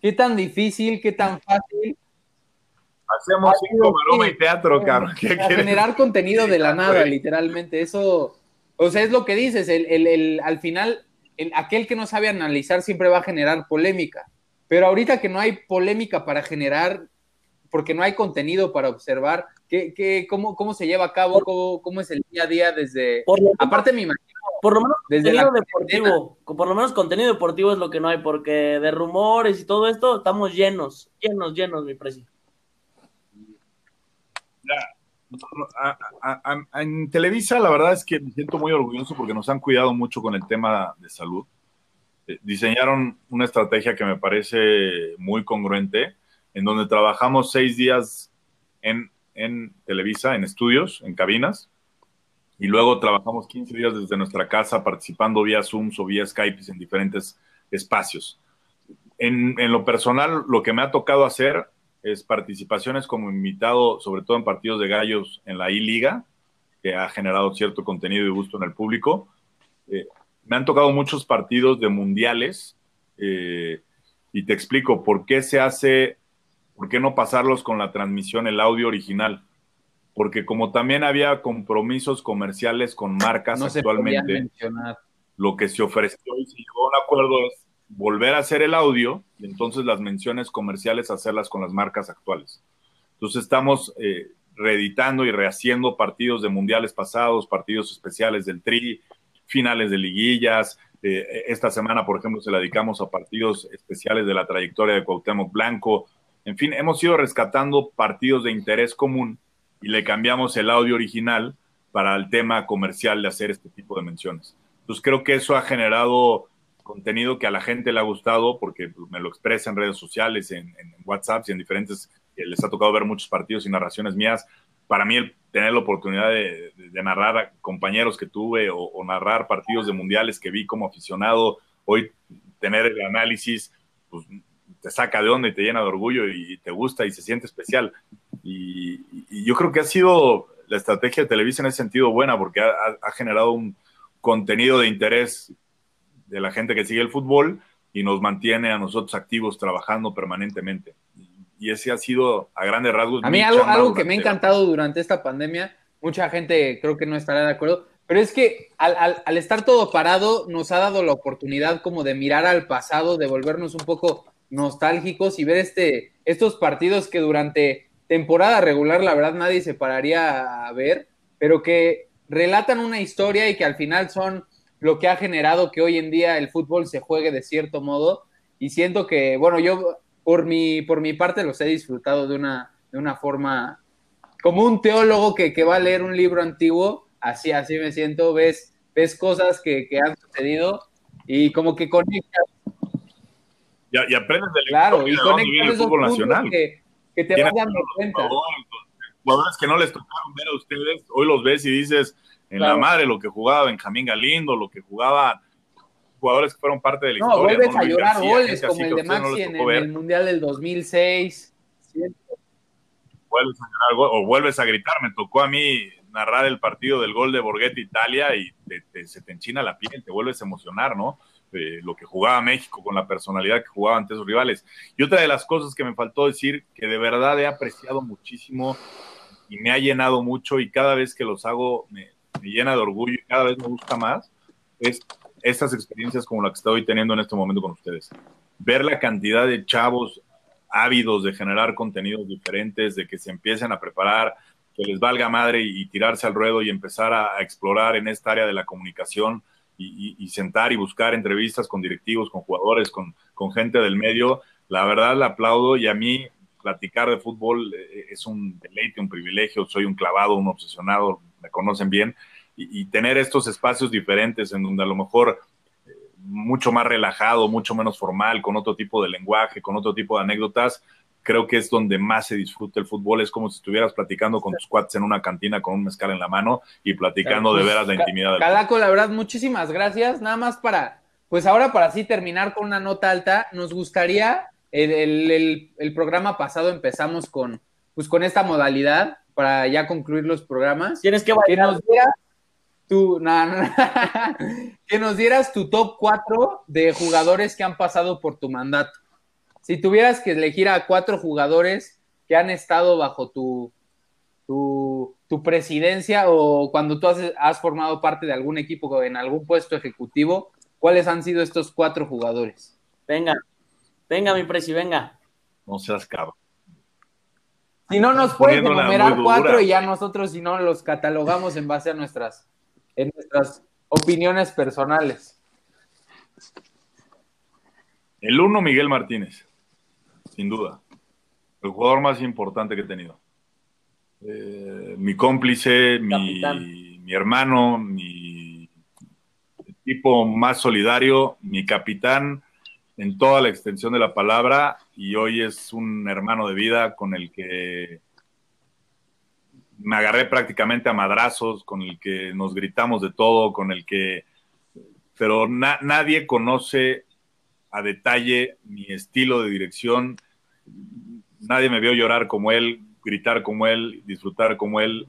¿Qué tan difícil, qué tan fácil Hacemos cinco maroma y teatro, cabrón. generar contenido de la nada, literalmente. Eso, o sea, es lo que dices. El, al final, aquel que no sabe analizar siempre va a generar polémica. Pero ahorita que no hay polémica para generar, porque no hay contenido para observar, ¿qué, qué, cómo, ¿cómo se lleva a cabo? Cómo, ¿Cómo, es el día a día desde... aparte, me imagino... Por lo menos desde contenido deportivo, por lo menos contenido deportivo es lo que no hay, porque de rumores y todo esto estamos llenos, llenos, llenos, mi precio en Televisa la verdad es que me siento muy orgulloso porque nos han cuidado mucho con el tema de salud. Eh, diseñaron una estrategia que me parece muy congruente, en donde trabajamos seis días en, en Televisa, en estudios, en cabinas, y luego trabajamos 15 días desde nuestra casa participando vía Zoom o vía Skype en diferentes espacios. En, en, lo personal, lo que me ha tocado hacer es participaciones como invitado, sobre todo en partidos de gallos en la I-Liga, que ha generado cierto contenido y gusto en el público. Eh, me han tocado muchos partidos de mundiales eh, y te explico por qué se hace, por qué no pasarlos con la transmisión, el audio original. Porque como también había compromisos comerciales con marcas actualmente, lo que se ofreció y se llegó a un acuerdo es volver a hacer el audio y entonces las menciones comerciales hacerlas con las marcas actuales. Entonces estamos eh, reeditando y rehaciendo partidos de mundiales pasados, partidos especiales del Tri, finales de liguillas. Eh, esta semana, por ejemplo, se la dedicamos a partidos especiales de la trayectoria de Cuauhtémoc Blanco. En fin, hemos ido rescatando partidos de interés común y le cambiamos el audio original para el tema comercial de hacer este tipo de menciones. Entonces creo que eso ha generado contenido que a la gente le ha gustado porque me lo expresa en redes sociales, en, WhatsApp y en diferentes, les ha tocado ver muchos partidos y narraciones mías. Para mí el tener la oportunidad de, narrar a compañeros que tuve o, narrar partidos de mundiales que vi como aficionado, hoy tener el análisis, pues te saca de onda y te llena de orgullo y, te gusta y se siente especial. Y, yo creo que ha sido la estrategia de Televisa en ese sentido buena porque ha, ha generado un contenido de interés de la gente que sigue el fútbol y nos mantiene a nosotros activos trabajando permanentemente. Y ese ha sido a grandes rasgos. A mí algo, algo que me ha encantado durante esta pandemia, mucha gente creo que no estará de acuerdo, pero es que al, al, estar todo parado nos ha dado la oportunidad como de mirar al pasado, de volvernos un poco nostálgicos y ver este, estos partidos que durante temporada regular, la verdad, nadie se pararía a ver, pero que relatan una historia y que al final son lo que ha generado que hoy en día el fútbol se juegue de cierto modo. Y siento que, bueno, yo por mi, por mi parte los he disfrutado de una, de una forma como un teólogo que, que va a leer un libro antiguo, así, así me siento, ves, ves cosas que, que han sucedido y como que conectas. Y, aprendes del claro, y conectas el fútbol nacional. Que, que te vas dando cuenta. Jugadores que no les tocaron ver a ustedes, hoy los ves y dices, en la madre, lo que jugaba Benjamín Galindo, lo que jugaba jugadores que fueron parte de la no, historia. Vuelves a llorar goles como el de Maxi en el, Mundial del 2006. Vuelves a llorar o vuelves a gritar. Me tocó a mí narrar el partido del gol de Borghetti Italia y se te enchina la piel, te vuelves a emocionar, ¿no? lo que jugaba México con la personalidad que jugaba ante sus rivales. Y otra de las cosas que me faltó decir, que de verdad he apreciado muchísimo y me ha llenado mucho y cada vez que los hago me, me llena de orgullo y cada vez me gusta más, es estas experiencias como la que estoy teniendo en este momento con ustedes. Ver la cantidad de chavos ávidos de generar contenidos diferentes, de que se empiecen a preparar, que les valga madre y, tirarse al ruedo y empezar a, explorar en esta área de la comunicación y, sentar y buscar entrevistas con directivos, con jugadores, con, con gente del medio. La verdad la aplaudo y a mí platicar de fútbol eh, es un deleite, un privilegio, soy un clavado, un obsesionado, me conocen bien, y, tener estos espacios diferentes en donde a lo mejor eh, mucho más relajado, mucho menos formal, con otro tipo de lenguaje, con otro tipo de anécdotas, creo que es donde más se disfruta el fútbol. Es como si estuvieras platicando con tus cuates en una cantina con un mezcal en la mano y platicando de veras la intimidad. Calaco, la verdad, muchísimas gracias. Nada más para, pues ahora para así terminar con una nota alta, nos gustaría, el, el programa pasado empezamos con, pues con esta modalidad para ya concluir los programas. Tienes que bailar. tu, que nos dieras tu top 4 de jugadores que han pasado por tu mandato. Si tuvieras que elegir a cuatro jugadores que han estado bajo tu, tu, presidencia o cuando tú has, has, formado parte de algún equipo en algún puesto ejecutivo, ¿cuáles han sido estos cuatro jugadores? Venga, venga mi presi, venga. No seas cabrón. Si no nos puedes enumerar cuatro y ya nosotros si no los catalogamos en base a nuestras, en nuestras opiniones personales. El uno, Miguel Martínez, sin duda. El jugador más importante que he tenido. Eh, mi cómplice, mi, mi, hermano, mi tipo más solidario, mi capitán en toda la extensión de la palabra y hoy es un hermano de vida con el que me agarré prácticamente a madrazos, con el que nos gritamos de todo, con el que... Pero nadie conoce a detalle mi estilo de dirección. Nadie me vio llorar como él, gritar como él, disfrutar como él.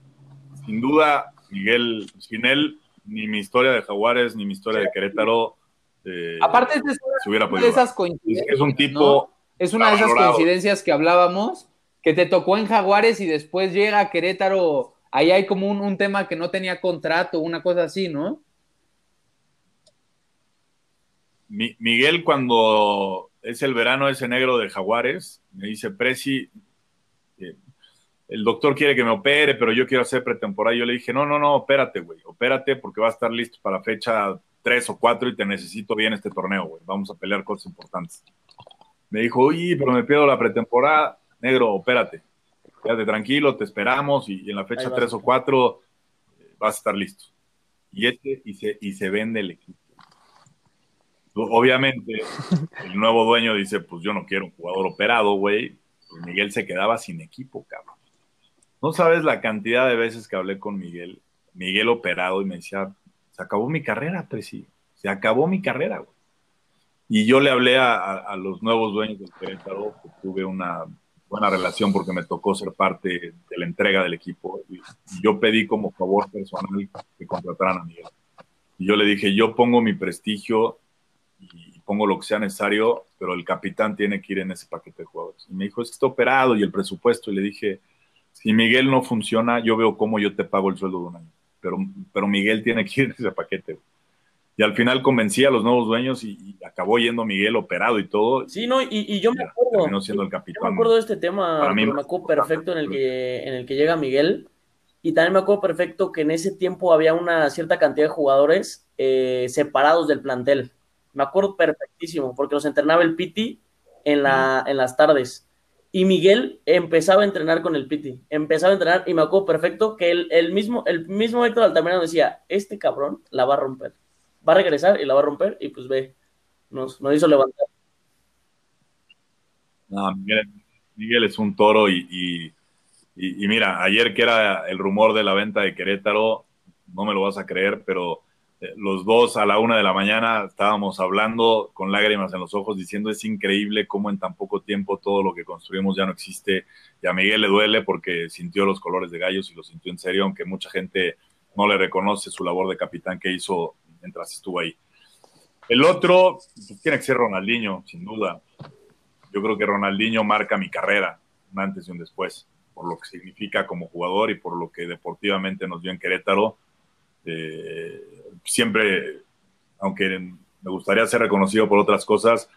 Sin duda, Miguel, sin él, ni mi historia de Jaguares, ni mi historia de Querétaro. Eh, Aparte, es de esas coincidencias. Es un tipo. Es una de esas coincidencias que hablábamos, que te tocó en Jaguares y después llega a Querétaro. Ahí hay como un, tema que no tenía contrato, una cosa así, ¿no? Miguel, cuando es el verano ese negro de Jaguares, me dice, Presi, eh, el doctor quiere que me opere, pero yo quiero hacer pretemporada. Yo le dije, no, no, no, opérate, güey, opérate porque va a estar listo para fecha tres o cuatro y te necesito bien este torneo, güey. Vamos a pelear cosas importantes me dijo, oye, pero me pierdo la pretemporada. Negro, espérate, quédate tranquilo, te esperamos y, en la fecha 3 o 4 eh, vas a estar listo. Y este, y se, y se vende el equipo. Obviamente, el nuevo dueño dice, pues yo no quiero un jugador operado, güey. Pues Miguel se quedaba sin equipo, cabrón. No sabes la cantidad de veces que hablé con Miguel, Miguel operado, y me decía, se acabó mi carrera, Presi. Se acabó mi carrera, güey. Y yo le hablé a, los nuevos dueños del Querétaro, que tuve una buena relación porque me tocó ser parte de la entrega del equipo. Y, yo pedí como favor personal que contrataran a Miguel. Y yo le dije, yo pongo mi prestigio y pongo lo que sea necesario, pero el capitán tiene que ir en ese paquete de jugadores. Y me dijo, es que está operado y el presupuesto. Y le dije, si Miguel no funciona, yo veo cómo yo te pago el sueldo de un año. Pero, pero Miguel tiene que ir en ese paquete. Y al final convencí a los nuevos dueños y, y acabó yendo Miguel operado y todo. Sí, no, y, y yo me acuerdo. terminó siendo el Yo capitán. me acuerdo de este tema, Para mí- me acuerdo perfecto en el que en el que llega Miguel. Y también me acuerdo perfecto que en ese tiempo había una cierta cantidad de jugadores eh, separados del plantel. Me acuerdo perfectísimo, porque los entrenaba el Piti en, la, en las tardes. Y Miguel empezaba a entrenar con el Piti. Empezaba a entrenar y me acuerdo perfecto que el, el mismo, el mismo Héctor Altamirano decía, este cabrón la va a romper. Va a regresar y la va a romper. Y pues ve, nos, nos hizo levantar. No, Miguel, es un toro y, y, y- y mira, ayer que era el rumor de la venta de Querétaro, no me lo vas a creer, pero eh, los dos a la una de la mañana estábamos hablando con lágrimas en los ojos diciendo es increíble cómo en tan poco tiempo todo lo que construimos ya no existe y a Miguel le duele porque sintió los colores de gallos y lo sintió en serio, aunque mucha gente no le reconoce su labor de capitán que hizo mientras estuvo ahí. El otro pues, tiene que ser Ronaldinho, sin duda yo creo que Ronaldinho marca mi carrera, un antes y un después, por lo que significa como jugador y por lo que deportivamente nos dio en Querétaro. Eh, siempre, aunque me gustaría ser reconocido por otras cosas,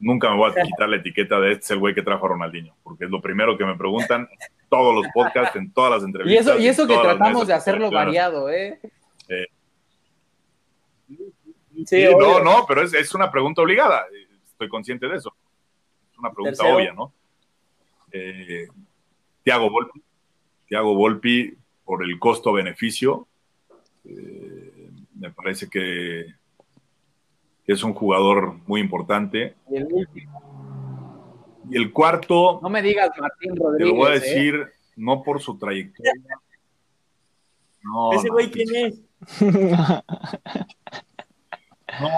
nunca me voy a quitar la etiqueta de este es el güey que trajo a Ronaldinho, porque es lo primero que me preguntan en todos los podcasts, en todas las Y entrevistas. eso, y eso que tratamos de hacerlo variado, ¿eh? Sí, Sí, no, no, pero es, es una pregunta obligada. Estoy consciente de eso. Es una pregunta Tercero. obvia, ¿no? Eh, Tiago Volpi. Tiago Volpi, por el costo-beneficio, eh, me parece que es un jugador muy importante. Y el último. Y el cuarto, No me digas Martín te Rodríguez. lo voy a ¿eh? decir, no por su trayectoria. No, ¿Ese no, güey quién es? No,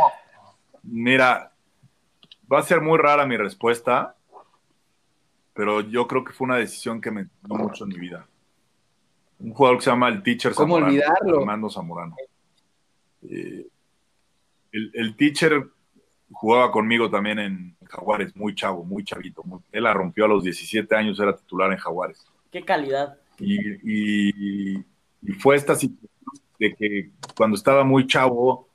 mira, va a ser muy rara mi respuesta, pero yo creo que fue una decisión que me enseñó mucho en mi vida. Un jugador que se llama el Teacher ¿Cómo Zamorano, olvidarlo? Fernando Zamorano. Eh, el, el Teacher jugaba conmigo también en Jaguares, muy chavo, muy chavito. muy- él la rompió a los 17 años, era titular en Jaguares. Qué calidad. Y, y- y fue esta situación de que cuando estaba muy chavo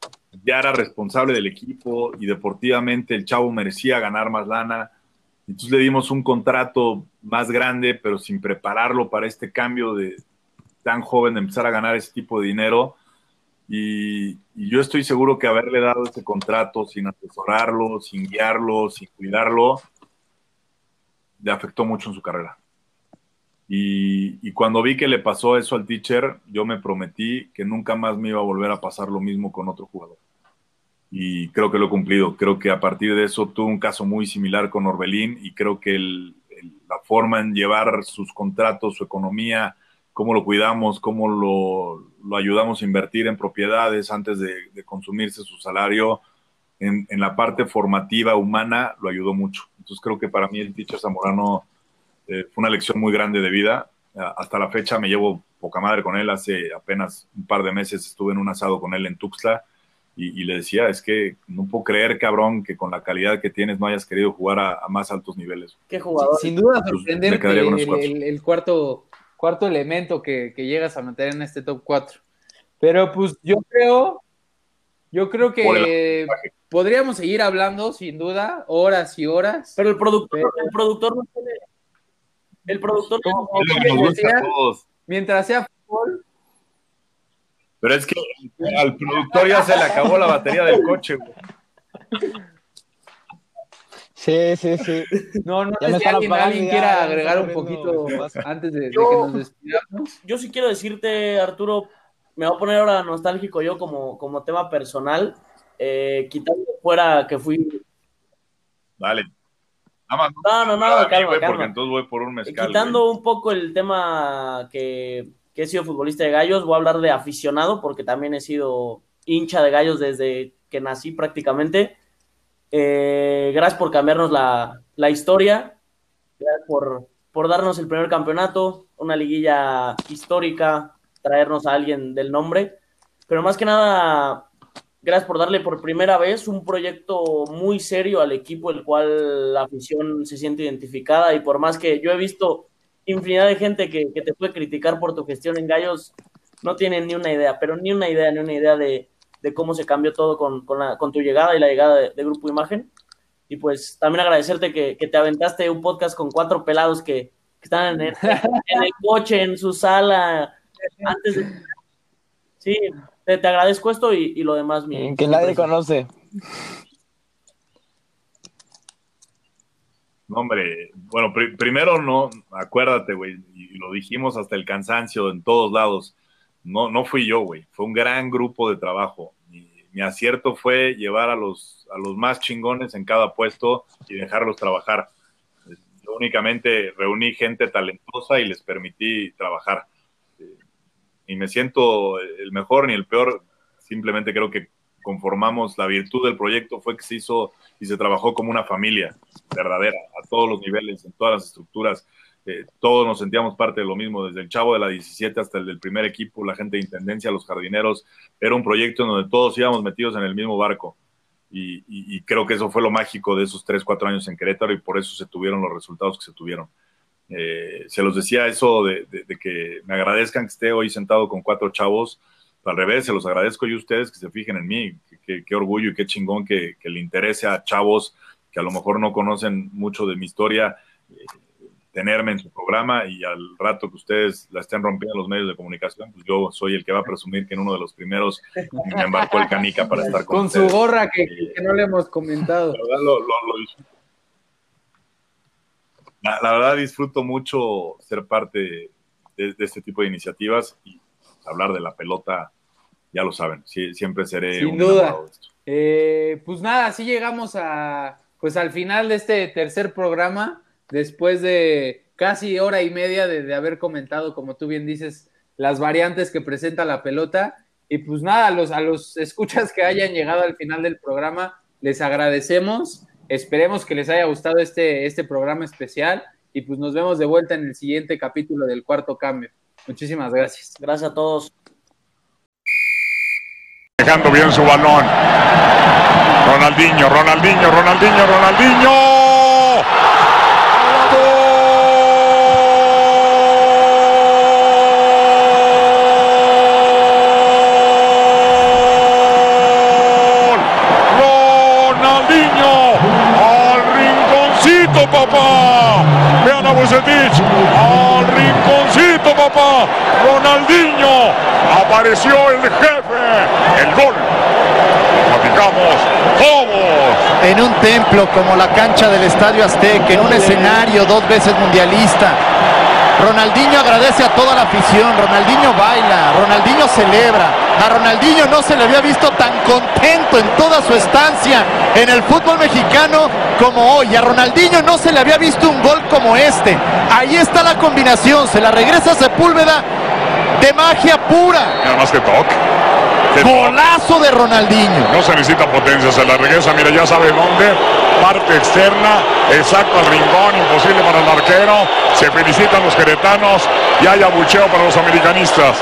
ya era responsable del equipo y deportivamente el chavo merecía ganar más lana. Entonces le dimos un contrato más grande, pero sin prepararlo para este cambio de tan joven de empezar a ganar ese tipo de dinero. Y, yo estoy seguro que haberle dado ese contrato sin asesorarlo, sin guiarlo, sin cuidarlo, le afectó mucho en su carrera. Y cuando vi que le pasó eso al teacher, yo me prometí que nunca más me iba a volver a pasar lo mismo con otro jugador. Y creo que lo he cumplido. Creo que a partir de eso tuve un caso muy similar con Orbelín y creo que el- la forma en llevar sus contratos, su economía, cómo lo cuidamos, cómo lo, ayudamos a invertir en propiedades antes de, consumirse su salario, en, la parte formativa humana, lo ayudó mucho. Entonces creo que para mí el teacher Zamorano eh, fue una lección muy grande de vida. Hasta la fecha me llevo poca madre con él. Hace apenas un par de meses estuve en un asado con él en Tuxtla y, y le decía, es que no puedo creer, cabrón, que con la calidad que tienes no hayas querido jugar a, a más altos niveles. Qué jugador. Sin duda Pues, sorprendente el, cuatro. el- el cuarto, cuarto elemento que, que llegas a meter en este top 4. Pero pues yo creo, yo creo que podríamos seguir hablando, sin duda, horas y horas. Pero el productor, Pero- el productor no tiene. El productor ¿Cómo? no- a todos. Mientras sea Pero es que al productor ya se le acabó la batería del coche. güey. Sí, sí, sí. no, no Ya sé me si alguien, alguien quiera agregar un poquito antes de, de Yo- que nos despidamos. yo sí quiero decirte, Arturo, me voy a poner ahora nostálgico yo como, como tema personal, eh, quitando fuera que fui. Dale. Nada más. No, no, no, calma, güey, Porque calma. entonces voy por un mezcal. Quitando güey. un poco el tema que, que he sido futbolista de gallos, voy a hablar de aficionado, porque también he sido hincha de gallos desde que nací prácticamente. Eh, gracias por cambiarnos la, la historia, gracias por, por darnos el primer campeonato, una liguilla histórica, traernos a alguien del nombre, pero más que nada, gracias por darle por primera vez un proyecto muy serio al equipo, el cual la afición se siente identificada. Y por más que yo he visto infinidad de gente que, que te puede criticar por tu gestión en Gallos, no tienen ni una idea, pero ni una idea, ni una idea de, de cómo se cambió todo con, con, la, con tu llegada y la llegada de, de Grupo Imagen. Y pues también agradecerte que, que, te aventaste un podcast con cuatro pelados que, que están en el, en el, coche, en su sala, antes de... Sí, te, te agradezco esto y, y, lo demás. Mi, que nadie conoce. No, hombre, bueno, pr primero no, acuérdate, güey, y lo dijimos hasta el cansancio en todos lados. No, no fui yo, güey, fue un gran grupo de trabajo. Mi, mi, acierto fue llevar a los, a los más chingones en cada puesto y dejarlos trabajar. Yo únicamente reuní gente talentosa y les permití trabajar. Y me siento el mejor ni el peor, simplemente creo que conformamos, la virtud del proyecto fue que se hizo y se trabajó como una familia verdadera, a todos los niveles, en todas las estructuras. Eh, todos nos sentíamos parte de lo mismo, desde el chavo de la 17 hasta el del primer equipo, la gente de intendencia, los jardineros. Era un proyecto en donde todos íbamos metidos en el mismo barco. Y, creo que eso fue lo mágico de esos 3, 4 años en Querétaro y por eso se tuvieron los resultados que se tuvieron. Eh, se los decía eso de, que me agradezcan que esté hoy sentado con cuatro chavos. Al revés, se los agradezco yo a ustedes que se fijen en mí. Qué, qué orgullo y qué chingón que, que, le interese a chavos que a lo mejor no conocen mucho de mi historia, eh, tenerme en su programa y al rato que ustedes la estén rompiendo los medios de comunicación, pues yo soy el que va a presumir que en uno de los primeros me embarcó el canica para estar con, con ustedes. su gorra que, eh, que, no le hemos comentado. La verdad, lo, lo, lo la, la, verdad disfruto mucho ser parte de, de, este tipo de iniciativas y hablar de la pelota, ya lo saben, sí, siempre seré Sin un duda. Eh, pues nada, así llegamos a pues al final de este tercer programa, después de casi hora y media de, de, haber comentado, como tú bien dices, las variantes que presenta la pelota. Y pues nada, a los, a los escuchas que hayan llegado al final del programa, les agradecemos. Esperemos que les haya gustado este, este programa especial y pues nos vemos de vuelta en el siguiente capítulo del cuarto cambio. Muchísimas gracias. Gracias a todos. Dejando bien su balón. Ronaldinho, Ronaldinho, Ronaldinho, Ronaldinho. ¡Gol! Ronaldinho al rinconcito, papá. Vean a Bucetich al rinconcito, papá. Ronaldinho apareció el jefe, el gol platicamos todos. En un templo como la cancha del Estadio Azteca, en un escenario dos veces mundialista. Ronaldinho agradece a toda la afición, Ronaldinho baila, Ronaldinho celebra. A Ronaldinho no se le había visto tan contento en toda su estancia en el fútbol mexicano como hoy. A Ronaldinho no se le había visto un gol como este. Ahí está la combinación, se la regresa Sepúlveda de magia pura. Nada más que toque. Golazo de Ronaldinho. No se necesita potencia, se la regresa, mira, ya sabe dónde. Parte externa, exacto al rincón, imposible para el arquero. Se felicitan los queretanos y hay abucheo para los americanistas.